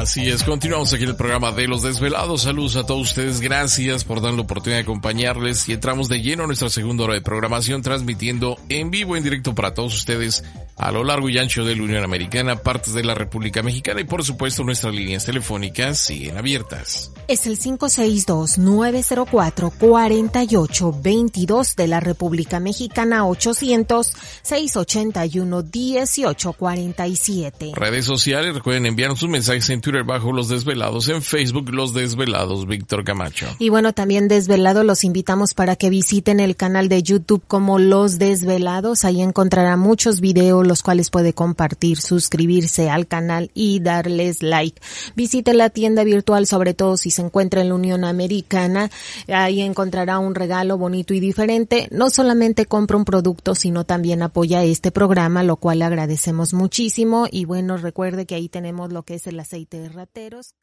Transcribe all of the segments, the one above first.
Así es, continuamos aquí el programa de Los Desvelados. Saludos a todos ustedes, gracias por dar la oportunidad de acompañarles y entramos de lleno a nuestra segunda hora de programación transmitiendo en vivo, en directo para todos ustedes a lo largo y ancho de la Unión Americana, partes de la República Mexicana y por supuesto nuestras líneas telefónicas siguen abiertas. Es el 562-904-4822 de la República Mexicana 800-681-1847. Redes sociales, recuerden enviarnos sus mensajes en Twitter bajo Los Desvelados, en Facebook Los Desvelados, Víctor Camacho. Y bueno, también Desvelado los invitamos para que visiten el canal de YouTube como Los Desvelados, ahí encontrará muchos videos los cuales puede compartir, suscribirse al canal y darles like. Visite la tienda virtual, sobre todo si se encuentra en la Unión Americana. Ahí encontrará un regalo bonito y diferente. No solamente compra un producto, sino también apoya este programa, lo cual agradecemos muchísimo. Y bueno, recuerde que ahí tenemos lo que es el aceite de rateros.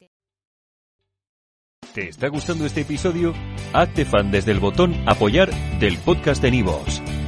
¿Te está gustando este episodio? Hazte fan desde el botón apoyar del podcast de Nivos.